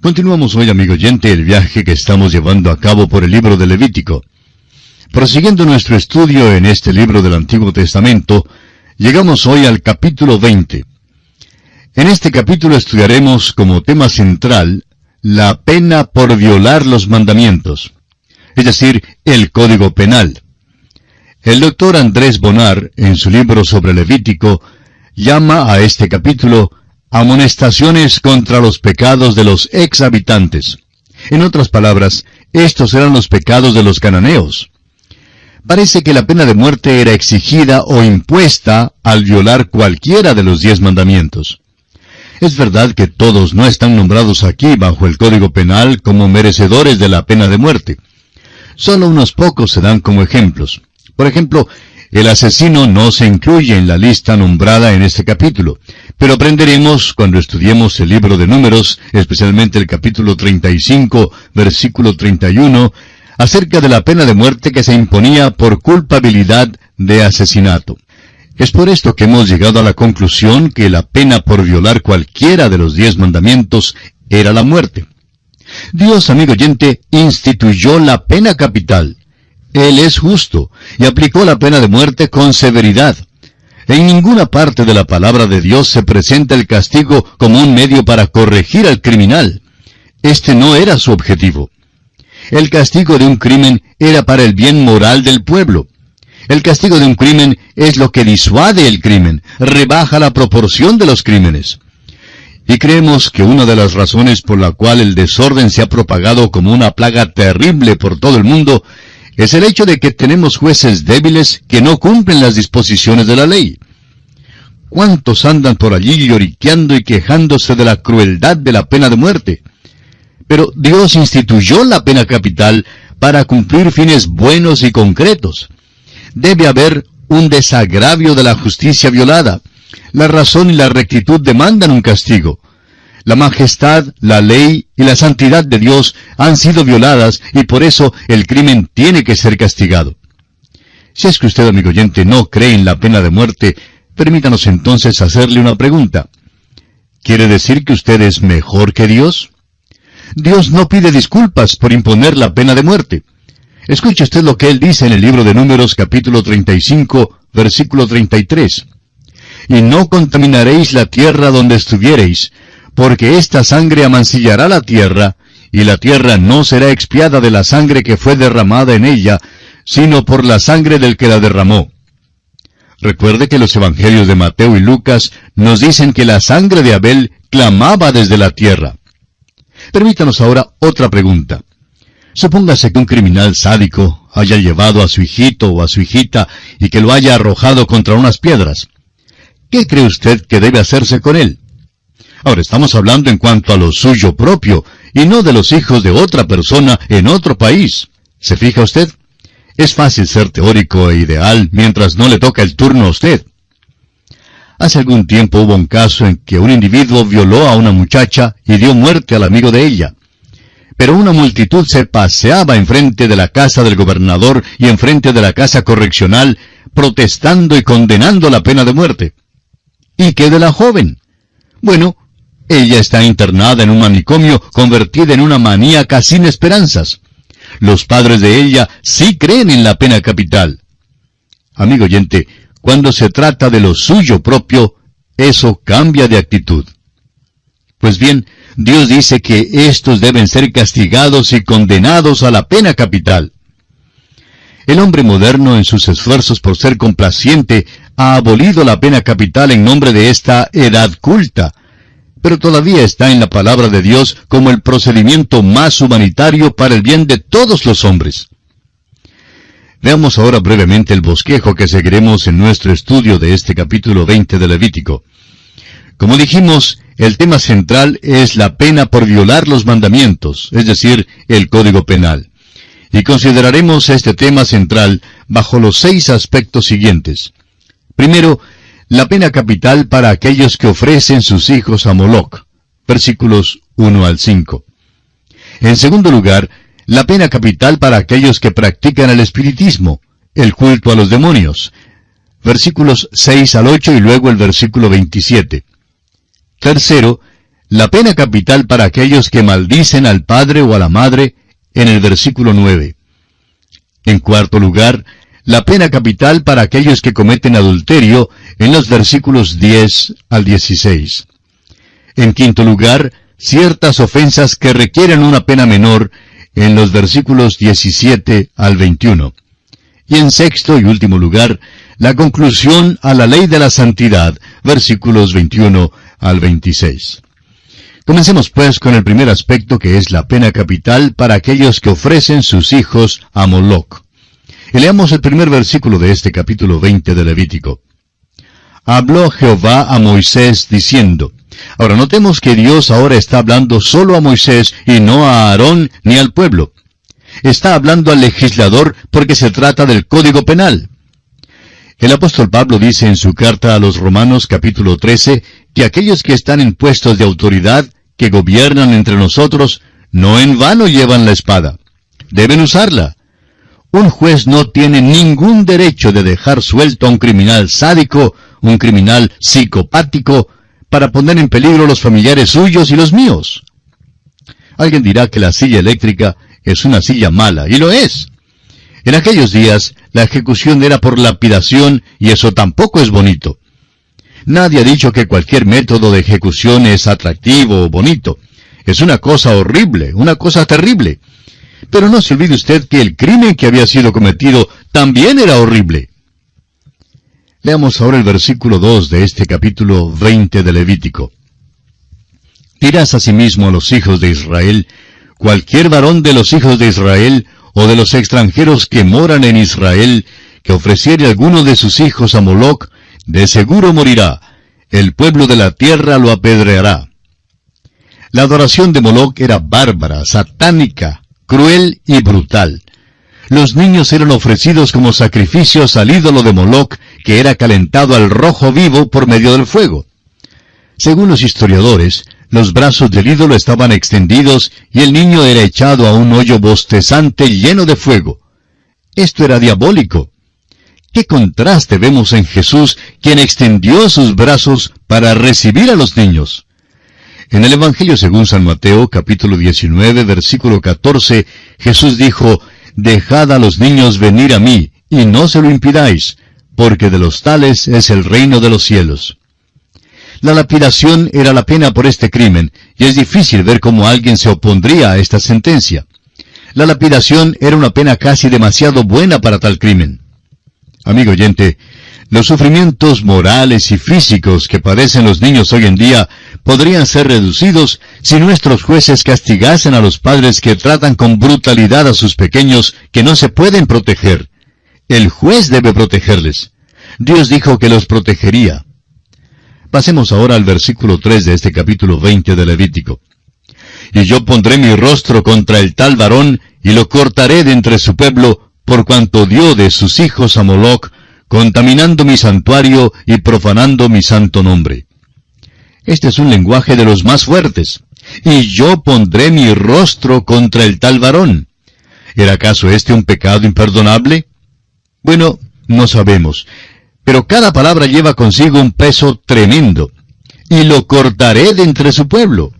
Continuamos hoy, amigo oyente, el viaje que estamos llevando a cabo por el libro de Levítico. Prosiguiendo nuestro estudio en este libro del Antiguo Testamento, llegamos hoy al capítulo 20. En este capítulo estudiaremos como tema central la pena por violar los mandamientos, es decir, el Código Penal. El doctor Andrés Bonar, en su libro sobre Levítico, llama a este capítulo amonestaciones contra los pecados de los ex habitantes. En otras palabras, estos eran los pecados de los cananeos. Parece que la pena de muerte era exigida o impuesta al violar cualquiera de los diez mandamientos. Es verdad que todos no están nombrados aquí bajo el Código Penal como merecedores de la pena de muerte. Solo unos pocos se dan como ejemplos. Por ejemplo, el asesino no se incluye en la lista nombrada en este capítulo, pero aprenderemos cuando estudiemos el libro de números, especialmente el capítulo 35, versículo 31, acerca de la pena de muerte que se imponía por culpabilidad de asesinato. Es por esto que hemos llegado a la conclusión que la pena por violar cualquiera de los diez mandamientos era la muerte. Dios, amigo oyente, instituyó la pena capital, él es justo y aplicó la pena de muerte con severidad. En ninguna parte de la palabra de Dios se presenta el castigo como un medio para corregir al criminal. Este no era su objetivo. El castigo de un crimen era para el bien moral del pueblo. El castigo de un crimen es lo que disuade el crimen, rebaja la proporción de los crímenes. Y creemos que una de las razones por la cual el desorden se ha propagado como una plaga terrible por todo el mundo es el hecho de que tenemos jueces débiles que no cumplen las disposiciones de la ley. ¿Cuántos andan por allí lloriqueando y quejándose de la crueldad de la pena de muerte? Pero Dios instituyó la pena capital para cumplir fines buenos y concretos. Debe haber un desagravio de la justicia violada. La razón y la rectitud demandan un castigo. La majestad, la ley y la santidad de Dios han sido violadas y por eso el crimen tiene que ser castigado. Si es que usted, amigo oyente, no cree en la pena de muerte, permítanos entonces hacerle una pregunta. ¿Quiere decir que usted es mejor que Dios? Dios no pide disculpas por imponer la pena de muerte. Escuche usted lo que él dice en el libro de Números capítulo 35, versículo 33. Y no contaminaréis la tierra donde estuviereis, porque esta sangre amancillará la tierra, y la tierra no será expiada de la sangre que fue derramada en ella, sino por la sangre del que la derramó. Recuerde que los evangelios de Mateo y Lucas nos dicen que la sangre de Abel clamaba desde la tierra. Permítanos ahora otra pregunta. Supóngase que un criminal sádico haya llevado a su hijito o a su hijita y que lo haya arrojado contra unas piedras. ¿Qué cree usted que debe hacerse con él? Ahora estamos hablando en cuanto a lo suyo propio, y no de los hijos de otra persona en otro país. ¿Se fija usted? Es fácil ser teórico e ideal mientras no le toca el turno a usted. Hace algún tiempo hubo un caso en que un individuo violó a una muchacha y dio muerte al amigo de ella. Pero una multitud se paseaba enfrente de la casa del gobernador y enfrente de la casa correccional, protestando y condenando la pena de muerte. ¿Y qué de la joven? Bueno, ella está internada en un manicomio convertida en una maníaca sin esperanzas. Los padres de ella sí creen en la pena capital. Amigo oyente, cuando se trata de lo suyo propio, eso cambia de actitud. Pues bien, Dios dice que estos deben ser castigados y condenados a la pena capital. El hombre moderno en sus esfuerzos por ser complaciente ha abolido la pena capital en nombre de esta edad culta, pero todavía está en la palabra de Dios como el procedimiento más humanitario para el bien de todos los hombres. Veamos ahora brevemente el bosquejo que seguiremos en nuestro estudio de este capítulo 20 de Levítico. Como dijimos, el tema central es la pena por violar los mandamientos, es decir, el Código Penal. Y consideraremos este tema central bajo los seis aspectos siguientes. Primero, la pena capital para aquellos que ofrecen sus hijos a Moloch. Versículos 1 al 5. En segundo lugar, la pena capital para aquellos que practican el espiritismo, el culto a los demonios. Versículos 6 al 8 y luego el versículo 27. Tercero, la pena capital para aquellos que maldicen al padre o a la madre en el versículo 9. En cuarto lugar, la pena capital para aquellos que cometen adulterio en los versículos 10 al 16. En quinto lugar, ciertas ofensas que requieren una pena menor en los versículos 17 al 21. Y en sexto y último lugar, la conclusión a la ley de la santidad, versículos 21 al 26. Comencemos pues con el primer aspecto que es la pena capital para aquellos que ofrecen sus hijos a Moloch. Leamos el primer versículo de este capítulo 20 de Levítico. Habló Jehová a Moisés diciendo, Ahora notemos que Dios ahora está hablando solo a Moisés y no a Aarón ni al pueblo. Está hablando al legislador porque se trata del Código Penal. El apóstol Pablo dice en su carta a los Romanos capítulo 13 que aquellos que están en puestos de autoridad, que gobiernan entre nosotros, no en vano llevan la espada. Deben usarla. Un juez no tiene ningún derecho de dejar suelto a un criminal sádico, un criminal psicopático, para poner en peligro los familiares suyos y los míos. Alguien dirá que la silla eléctrica es una silla mala, y lo es. En aquellos días, la ejecución era por lapidación, y eso tampoco es bonito. Nadie ha dicho que cualquier método de ejecución es atractivo o bonito. Es una cosa horrible, una cosa terrible. Pero no se olvide usted que el crimen que había sido cometido también era horrible. Leamos ahora el versículo 2 de este capítulo 20 de Levítico. Dirás asimismo a los hijos de Israel, cualquier varón de los hijos de Israel, o de los extranjeros que moran en Israel, que ofreciere alguno de sus hijos a Moloc, de seguro morirá, el pueblo de la tierra lo apedreará. La adoración de Moloc era bárbara, satánica, cruel y brutal los niños eran ofrecidos como sacrificios al ídolo de Moloch, que era calentado al rojo vivo por medio del fuego. Según los historiadores, los brazos del ídolo estaban extendidos y el niño era echado a un hoyo bostezante lleno de fuego. Esto era diabólico. ¿Qué contraste vemos en Jesús, quien extendió sus brazos para recibir a los niños? En el Evangelio según San Mateo, capítulo 19, versículo 14, Jesús dijo, Dejad a los niños venir a mí, y no se lo impidáis, porque de los tales es el reino de los cielos. La lapidación era la pena por este crimen, y es difícil ver cómo alguien se opondría a esta sentencia. La lapidación era una pena casi demasiado buena para tal crimen. Amigo oyente, los sufrimientos morales y físicos que padecen los niños hoy en día podrían ser reducidos si nuestros jueces castigasen a los padres que tratan con brutalidad a sus pequeños que no se pueden proteger. El juez debe protegerles. Dios dijo que los protegería. Pasemos ahora al versículo 3 de este capítulo 20 de Levítico. Y yo pondré mi rostro contra el tal varón, y lo cortaré de entre su pueblo, por cuanto dio de sus hijos a Moloch, contaminando mi santuario y profanando mi santo nombre. Este es un lenguaje de los más fuertes. Y yo pondré mi rostro contra el tal varón. ¿Era acaso este un pecado imperdonable? Bueno, no sabemos. Pero cada palabra lleva consigo un peso tremendo. Y lo cortaré de entre su pueblo.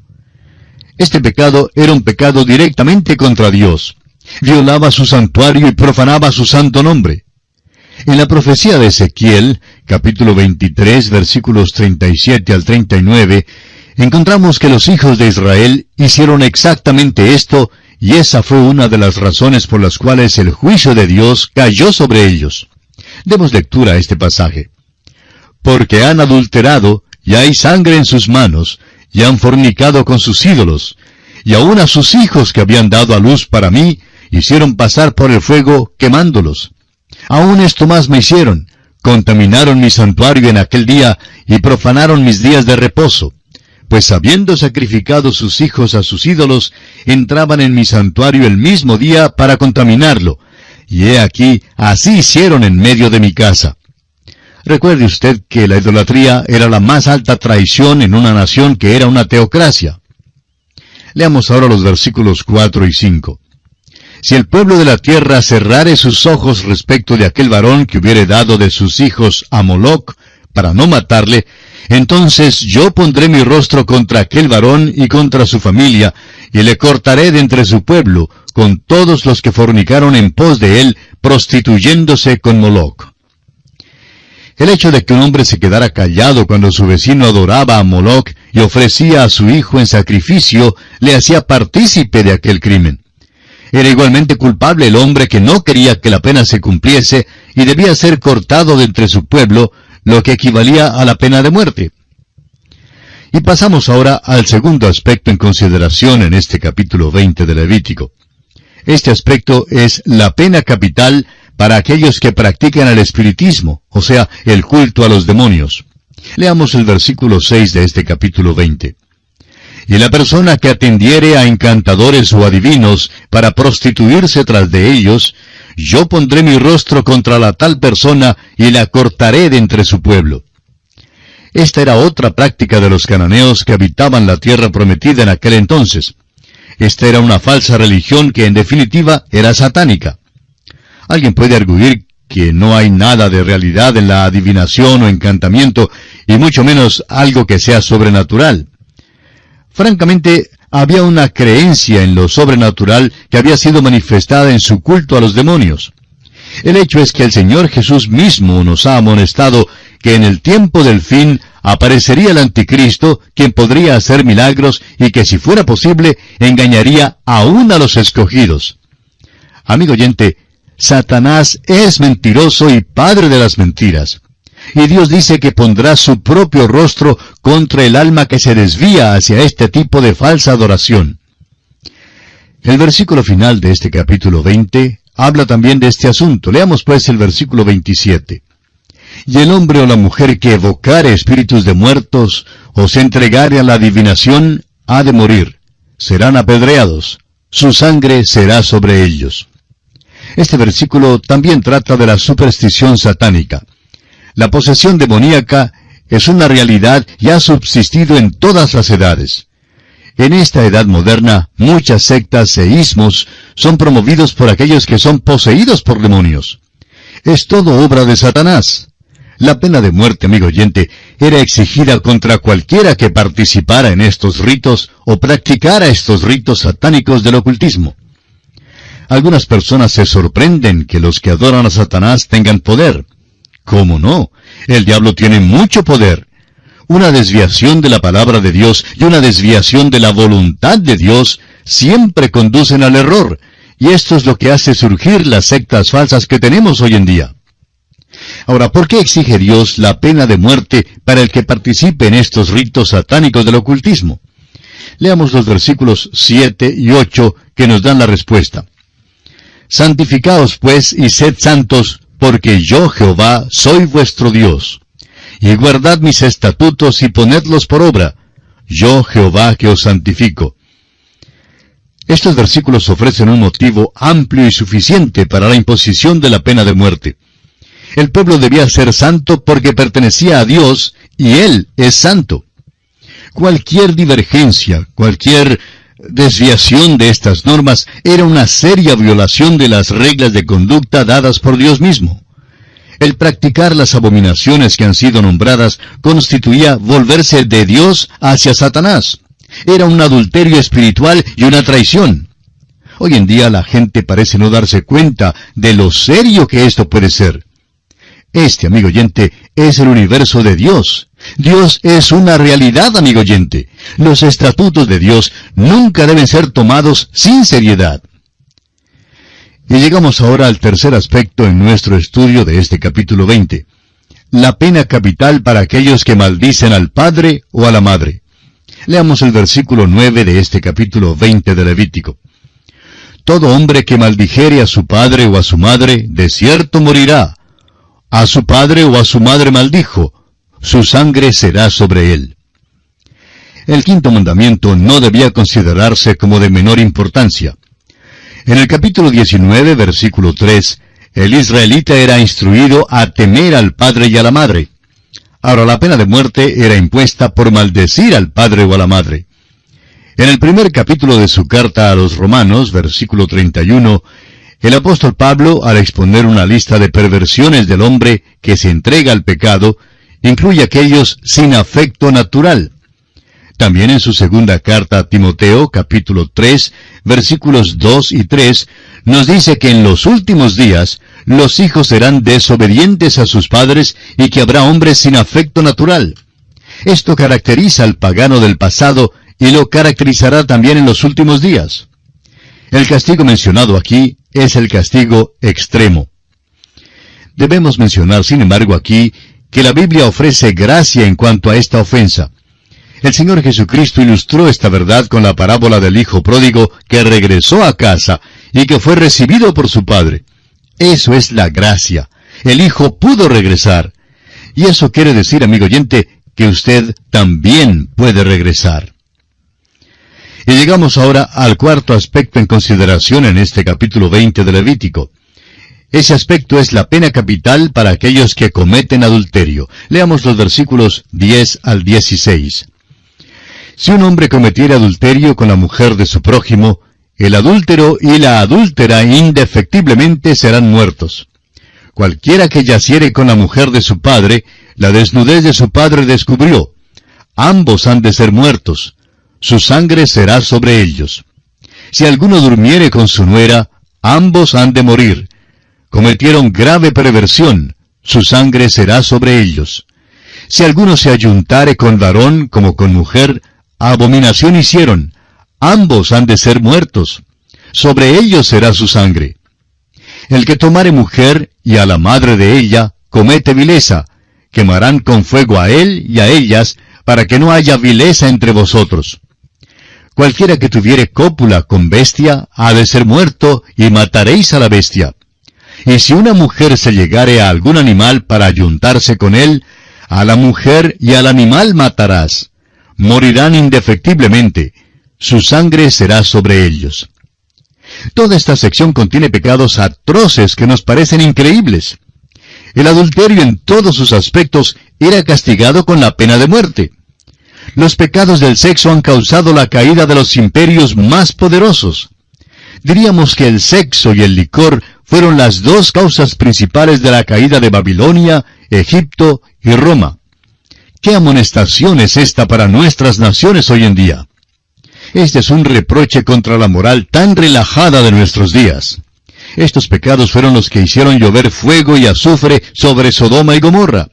Este pecado era un pecado directamente contra Dios. Violaba su santuario y profanaba su santo nombre. En la profecía de Ezequiel, capítulo 23, versículos 37 al 39, encontramos que los hijos de Israel hicieron exactamente esto, y esa fue una de las razones por las cuales el juicio de Dios cayó sobre ellos. Demos lectura a este pasaje. Porque han adulterado, y hay sangre en sus manos, y han fornicado con sus ídolos, y aun a sus hijos que habían dado a luz para mí, hicieron pasar por el fuego quemándolos. Aún esto más me hicieron. Contaminaron mi santuario en aquel día y profanaron mis días de reposo. Pues habiendo sacrificado sus hijos a sus ídolos, entraban en mi santuario el mismo día para contaminarlo. Y he aquí, así hicieron en medio de mi casa. Recuerde usted que la idolatría era la más alta traición en una nación que era una teocracia. Leamos ahora los versículos 4 y 5. Si el pueblo de la tierra cerrare sus ojos respecto de aquel varón que hubiere dado de sus hijos a Moloc, para no matarle, entonces yo pondré mi rostro contra aquel varón y contra su familia, y le cortaré de entre su pueblo, con todos los que fornicaron en pos de él, prostituyéndose con Moloch. El hecho de que un hombre se quedara callado cuando su vecino adoraba a Moloch y ofrecía a su hijo en sacrificio, le hacía partícipe de aquel crimen. Era igualmente culpable el hombre que no quería que la pena se cumpliese y debía ser cortado de entre su pueblo, lo que equivalía a la pena de muerte. Y pasamos ahora al segundo aspecto en consideración en este capítulo 20 de Levítico. Este aspecto es la pena capital para aquellos que practican el espiritismo, o sea, el culto a los demonios. Leamos el versículo 6 de este capítulo 20. Y la persona que atendiere a encantadores o adivinos para prostituirse tras de ellos, yo pondré mi rostro contra la tal persona y la cortaré de entre su pueblo. Esta era otra práctica de los cananeos que habitaban la tierra prometida en aquel entonces. Esta era una falsa religión que en definitiva era satánica. Alguien puede arguir que no hay nada de realidad en la adivinación o encantamiento, y mucho menos algo que sea sobrenatural. Francamente, había una creencia en lo sobrenatural que había sido manifestada en su culto a los demonios. El hecho es que el Señor Jesús mismo nos ha amonestado que en el tiempo del fin aparecería el anticristo, quien podría hacer milagros y que si fuera posible engañaría aún a los escogidos. Amigo oyente, Satanás es mentiroso y padre de las mentiras. Y Dios dice que pondrá su propio rostro contra el alma que se desvía hacia este tipo de falsa adoración. El versículo final de este capítulo 20 habla también de este asunto. Leamos pues el versículo 27. Y el hombre o la mujer que evocare espíritus de muertos o se entregare a la adivinación ha de morir. Serán apedreados. Su sangre será sobre ellos. Este versículo también trata de la superstición satánica. La posesión demoníaca es una realidad y ha subsistido en todas las edades. En esta edad moderna, muchas sectas e ismos son promovidos por aquellos que son poseídos por demonios. Es todo obra de Satanás. La pena de muerte, amigo oyente, era exigida contra cualquiera que participara en estos ritos o practicara estos ritos satánicos del ocultismo. Algunas personas se sorprenden que los que adoran a Satanás tengan poder. ¿Cómo no? El diablo tiene mucho poder. Una desviación de la palabra de Dios y una desviación de la voluntad de Dios siempre conducen al error, y esto es lo que hace surgir las sectas falsas que tenemos hoy en día. Ahora, ¿por qué exige Dios la pena de muerte para el que participe en estos ritos satánicos del ocultismo? Leamos los versículos 7 y 8 que nos dan la respuesta. Santificaos pues y sed santos, porque yo Jehová soy vuestro Dios. Y guardad mis estatutos y ponedlos por obra, yo Jehová que os santifico. Estos versículos ofrecen un motivo amplio y suficiente para la imposición de la pena de muerte. El pueblo debía ser santo porque pertenecía a Dios y Él es santo. Cualquier divergencia, cualquier desviación de estas normas era una seria violación de las reglas de conducta dadas por Dios mismo. El practicar las abominaciones que han sido nombradas constituía volverse de Dios hacia Satanás. Era un adulterio espiritual y una traición. Hoy en día la gente parece no darse cuenta de lo serio que esto puede ser. Este, amigo oyente, es el universo de Dios. Dios es una realidad, amigo oyente. Los estatutos de Dios nunca deben ser tomados sin seriedad. Y llegamos ahora al tercer aspecto en nuestro estudio de este capítulo 20. La pena capital para aquellos que maldicen al padre o a la madre. Leamos el versículo 9 de este capítulo 20 de Levítico. Todo hombre que maldijere a su padre o a su madre, de cierto morirá a su padre o a su madre maldijo, su sangre será sobre él. El quinto mandamiento no debía considerarse como de menor importancia. En el capítulo 19, versículo 3, el israelita era instruido a temer al padre y a la madre. Ahora la pena de muerte era impuesta por maldecir al padre o a la madre. En el primer capítulo de su carta a los romanos, versículo 31, el apóstol Pablo, al exponer una lista de perversiones del hombre que se entrega al pecado, incluye aquellos sin afecto natural. También en su segunda carta a Timoteo, capítulo 3, versículos 2 y 3, nos dice que en los últimos días los hijos serán desobedientes a sus padres y que habrá hombres sin afecto natural. Esto caracteriza al pagano del pasado y lo caracterizará también en los últimos días. El castigo mencionado aquí es el castigo extremo. Debemos mencionar, sin embargo, aquí que la Biblia ofrece gracia en cuanto a esta ofensa. El Señor Jesucristo ilustró esta verdad con la parábola del Hijo pródigo que regresó a casa y que fue recibido por su Padre. Eso es la gracia. El Hijo pudo regresar. Y eso quiere decir, amigo oyente, que usted también puede regresar. Y llegamos ahora al cuarto aspecto en consideración en este capítulo 20 de Levítico. Ese aspecto es la pena capital para aquellos que cometen adulterio. Leamos los versículos 10 al 16. Si un hombre cometiera adulterio con la mujer de su prójimo, el adúltero y la adúltera indefectiblemente serán muertos. Cualquiera que yaciere con la mujer de su padre, la desnudez de su padre descubrió. Ambos han de ser muertos. Su sangre será sobre ellos. Si alguno durmiere con su nuera, ambos han de morir. Cometieron grave perversión, su sangre será sobre ellos. Si alguno se ayuntare con varón como con mujer, abominación hicieron, ambos han de ser muertos, sobre ellos será su sangre. El que tomare mujer y a la madre de ella, comete vileza, quemarán con fuego a él y a ellas, para que no haya vileza entre vosotros. Cualquiera que tuviere cópula con bestia, ha de ser muerto, y mataréis a la bestia. Y si una mujer se llegare a algún animal para ayuntarse con él, a la mujer y al animal matarás morirán indefectiblemente, su sangre será sobre ellos. Toda esta sección contiene pecados atroces que nos parecen increíbles. El adulterio en todos sus aspectos era castigado con la pena de muerte. Los pecados del sexo han causado la caída de los imperios más poderosos. Diríamos que el sexo y el licor fueron las dos causas principales de la caída de Babilonia, Egipto y Roma. ¿Qué amonestación es esta para nuestras naciones hoy en día? Este es un reproche contra la moral tan relajada de nuestros días. Estos pecados fueron los que hicieron llover fuego y azufre sobre Sodoma y Gomorra.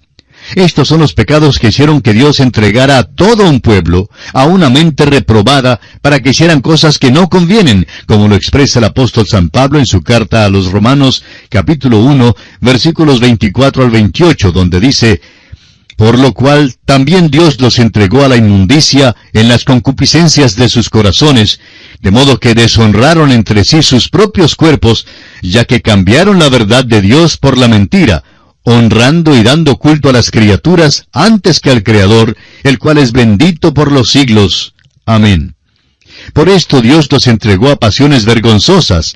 Estos son los pecados que hicieron que Dios entregara a todo un pueblo, a una mente reprobada, para que hicieran cosas que no convienen, como lo expresa el apóstol San Pablo en su carta a los Romanos, capítulo 1, versículos 24 al 28, donde dice, por lo cual también Dios los entregó a la inmundicia en las concupiscencias de sus corazones, de modo que deshonraron entre sí sus propios cuerpos, ya que cambiaron la verdad de Dios por la mentira, honrando y dando culto a las criaturas antes que al Creador, el cual es bendito por los siglos. Amén. Por esto Dios los entregó a pasiones vergonzosas,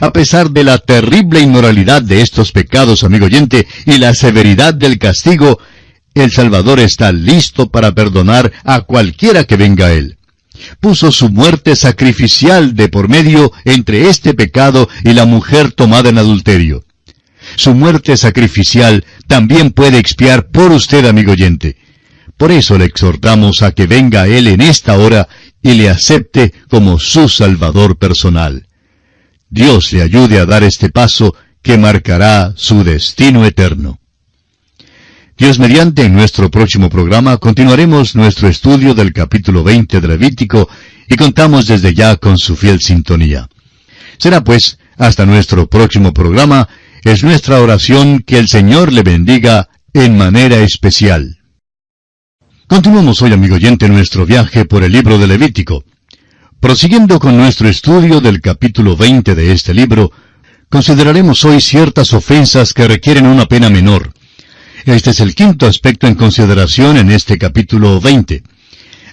A pesar de la terrible inmoralidad de estos pecados, amigo oyente, y la severidad del castigo, el Salvador está listo para perdonar a cualquiera que venga a Él. Puso su muerte sacrificial de por medio entre este pecado y la mujer tomada en adulterio. Su muerte sacrificial también puede expiar por usted, amigo oyente. Por eso le exhortamos a que venga a Él en esta hora y le acepte como su Salvador personal. Dios le ayude a dar este paso que marcará su destino eterno. Dios mediante, en nuestro próximo programa continuaremos nuestro estudio del capítulo 20 de Levítico y contamos desde ya con su fiel sintonía. Será pues, hasta nuestro próximo programa, es nuestra oración que el Señor le bendiga en manera especial. Continuamos hoy, amigo oyente, nuestro viaje por el libro de Levítico. Prosiguiendo con nuestro estudio del capítulo 20 de este libro, consideraremos hoy ciertas ofensas que requieren una pena menor. Este es el quinto aspecto en consideración en este capítulo 20.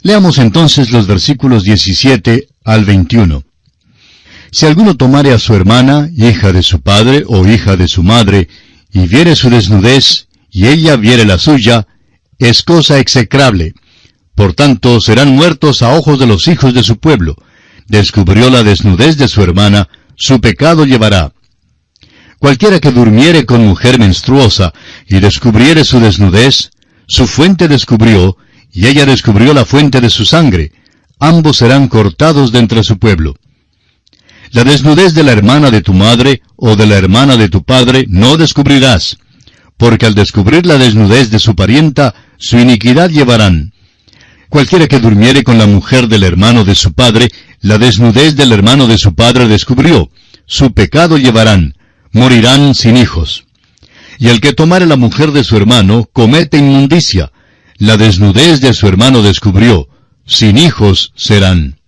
Leamos entonces los versículos 17 al 21. Si alguno tomare a su hermana, hija de su padre o hija de su madre, y viere su desnudez, y ella viere la suya, es cosa execrable. Por tanto, serán muertos a ojos de los hijos de su pueblo. Descubrió la desnudez de su hermana, su pecado llevará. Cualquiera que durmiere con mujer menstruosa y descubriere su desnudez, su fuente descubrió, y ella descubrió la fuente de su sangre. Ambos serán cortados de entre su pueblo. La desnudez de la hermana de tu madre o de la hermana de tu padre no descubrirás, porque al descubrir la desnudez de su parienta, su iniquidad llevarán. Cualquiera que durmiere con la mujer del hermano de su padre, la desnudez del hermano de su padre descubrió, su pecado llevarán, morirán sin hijos. Y el que tomare la mujer de su hermano comete inmundicia, la desnudez de su hermano descubrió, sin hijos serán.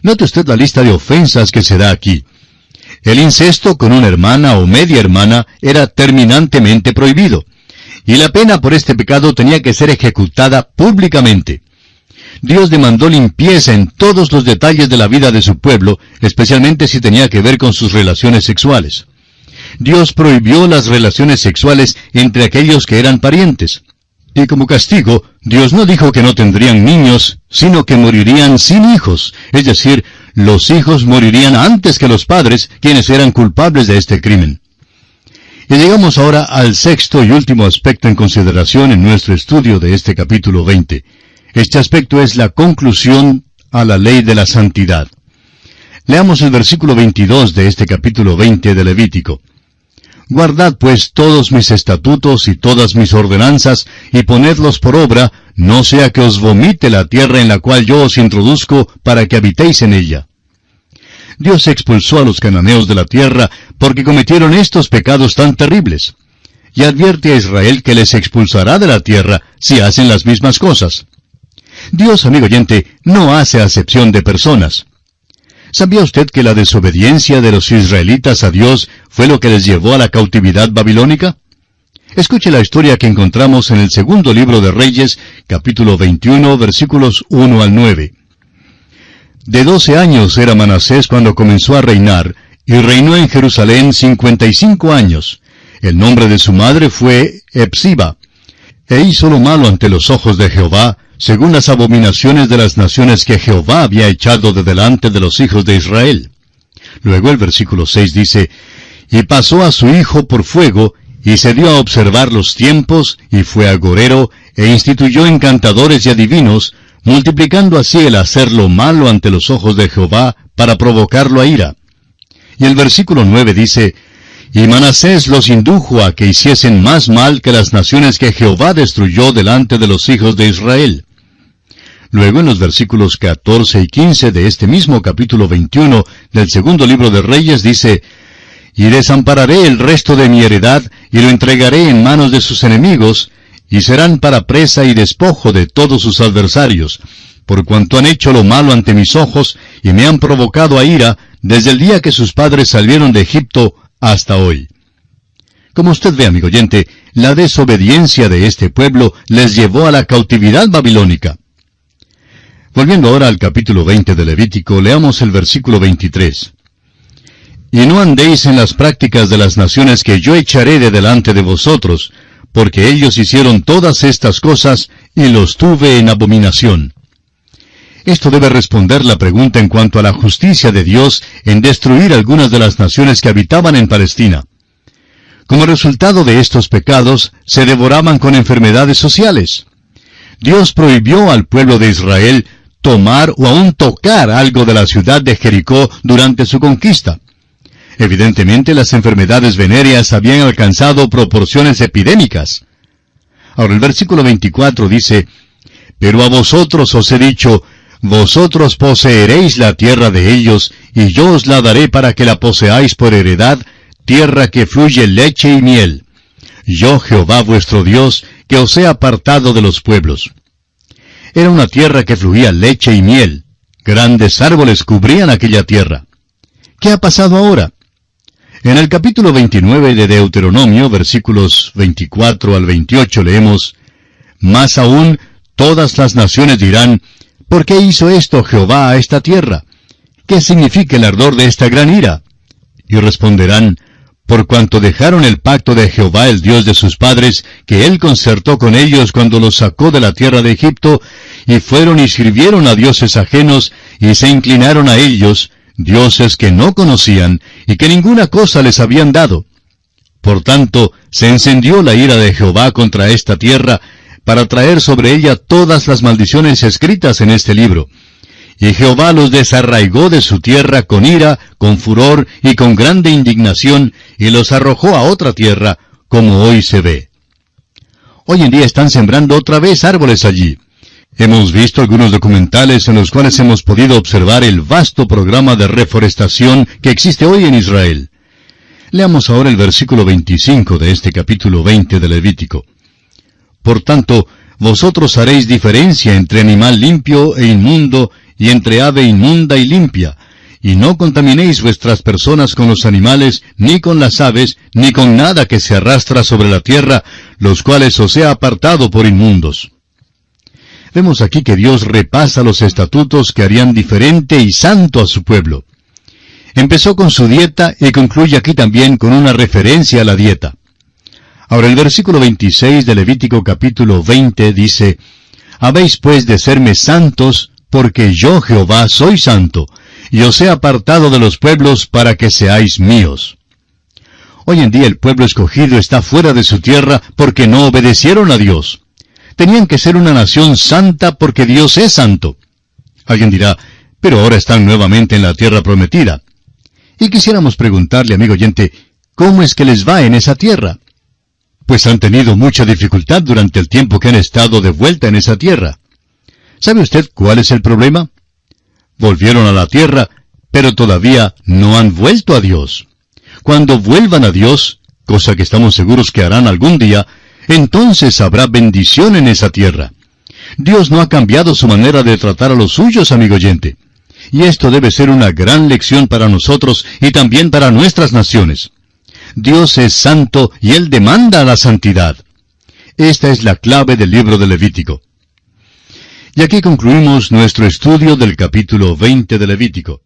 Note usted la lista de ofensas que se da aquí. El incesto con una hermana o media hermana era terminantemente prohibido, y la pena por este pecado tenía que ser ejecutada públicamente. Dios demandó limpieza en todos los detalles de la vida de su pueblo, especialmente si tenía que ver con sus relaciones sexuales. Dios prohibió las relaciones sexuales entre aquellos que eran parientes. Y como castigo, Dios no dijo que no tendrían niños, sino que morirían sin hijos, es decir, los hijos morirían antes que los padres, quienes eran culpables de este crimen. Y llegamos ahora al sexto y último aspecto en consideración en nuestro estudio de este capítulo 20. Este aspecto es la conclusión a la ley de la santidad. Leamos el versículo 22 de este capítulo 20 de Levítico. Guardad pues todos mis estatutos y todas mis ordenanzas, y ponedlos por obra, no sea que os vomite la tierra en la cual yo os introduzco, para que habitéis en ella. Dios expulsó a los cananeos de la tierra porque cometieron estos pecados tan terribles. Y advierte a Israel que les expulsará de la tierra si hacen las mismas cosas. Dios, amigo oyente, no hace acepción de personas. ¿Sabía usted que la desobediencia de los israelitas a Dios fue lo que les llevó a la cautividad babilónica? Escuche la historia que encontramos en el segundo libro de Reyes, capítulo 21, versículos 1 al 9. De doce años era Manasés cuando comenzó a reinar, y reinó en Jerusalén cincuenta y cinco años. El nombre de su madre fue Epsiba. E hizo lo malo ante los ojos de Jehová, según las abominaciones de las naciones que Jehová había echado de delante de los hijos de Israel. Luego el versículo 6 dice, Y pasó a su hijo por fuego, y se dio a observar los tiempos, y fue agorero, e instituyó encantadores y adivinos, multiplicando así el hacer lo malo ante los ojos de Jehová, para provocarlo a ira. Y el versículo 9 dice, Y Manasés los indujo a que hiciesen más mal que las naciones que Jehová destruyó delante de los hijos de Israel. Luego en los versículos 14 y 15 de este mismo capítulo 21 del segundo libro de Reyes dice, Y desampararé el resto de mi heredad y lo entregaré en manos de sus enemigos, y serán para presa y despojo de todos sus adversarios, por cuanto han hecho lo malo ante mis ojos y me han provocado a ira desde el día que sus padres salieron de Egipto hasta hoy. Como usted ve, amigo oyente, la desobediencia de este pueblo les llevó a la cautividad babilónica. Volviendo ahora al capítulo 20 de Levítico, leamos el versículo 23. Y no andéis en las prácticas de las naciones que yo echaré de delante de vosotros, porque ellos hicieron todas estas cosas y los tuve en abominación. Esto debe responder la pregunta en cuanto a la justicia de Dios en destruir algunas de las naciones que habitaban en Palestina. Como resultado de estos pecados, se devoraban con enfermedades sociales. Dios prohibió al pueblo de Israel tomar o aún tocar algo de la ciudad de Jericó durante su conquista. Evidentemente las enfermedades venéreas habían alcanzado proporciones epidémicas. Ahora el versículo 24 dice, Pero a vosotros os he dicho, vosotros poseeréis la tierra de ellos, y yo os la daré para que la poseáis por heredad, tierra que fluye leche y miel. Yo Jehová vuestro Dios, que os he apartado de los pueblos. Era una tierra que fluía leche y miel. Grandes árboles cubrían aquella tierra. ¿Qué ha pasado ahora? En el capítulo 29 de Deuteronomio, versículos 24 al 28, leemos, Más aún, todas las naciones dirán, ¿por qué hizo esto Jehová a esta tierra? ¿Qué significa el ardor de esta gran ira? Y responderán, por cuanto dejaron el pacto de Jehová el Dios de sus padres, que él concertó con ellos cuando los sacó de la tierra de Egipto, y fueron y sirvieron a dioses ajenos, y se inclinaron a ellos, dioses que no conocían y que ninguna cosa les habían dado. Por tanto, se encendió la ira de Jehová contra esta tierra, para traer sobre ella todas las maldiciones escritas en este libro. Y Jehová los desarraigó de su tierra con ira, con furor y con grande indignación, y los arrojó a otra tierra, como hoy se ve. Hoy en día están sembrando otra vez árboles allí. Hemos visto algunos documentales en los cuales hemos podido observar el vasto programa de reforestación que existe hoy en Israel. Leamos ahora el versículo 25 de este capítulo 20 de Levítico. Por tanto, vosotros haréis diferencia entre animal limpio e inmundo y entre ave inmunda y limpia, y no contaminéis vuestras personas con los animales, ni con las aves, ni con nada que se arrastra sobre la tierra, los cuales os he apartado por inmundos. Vemos aquí que Dios repasa los estatutos que harían diferente y santo a su pueblo. Empezó con su dieta y concluye aquí también con una referencia a la dieta. Ahora el versículo 26 de Levítico capítulo 20 dice, Habéis pues de serme santos, porque yo Jehová soy santo, y os he apartado de los pueblos para que seáis míos. Hoy en día el pueblo escogido está fuera de su tierra porque no obedecieron a Dios. Tenían que ser una nación santa porque Dios es santo. Alguien dirá, pero ahora están nuevamente en la tierra prometida. Y quisiéramos preguntarle, amigo oyente, ¿cómo es que les va en esa tierra? Pues han tenido mucha dificultad durante el tiempo que han estado de vuelta en esa tierra. ¿Sabe usted cuál es el problema? Volvieron a la tierra, pero todavía no han vuelto a Dios. Cuando vuelvan a Dios, cosa que estamos seguros que harán algún día, entonces habrá bendición en esa tierra. Dios no ha cambiado su manera de tratar a los suyos, amigo oyente. Y esto debe ser una gran lección para nosotros y también para nuestras naciones. Dios es santo y Él demanda la santidad. Esta es la clave del libro de Levítico. Y aquí concluimos nuestro estudio del capítulo 20 de Levítico.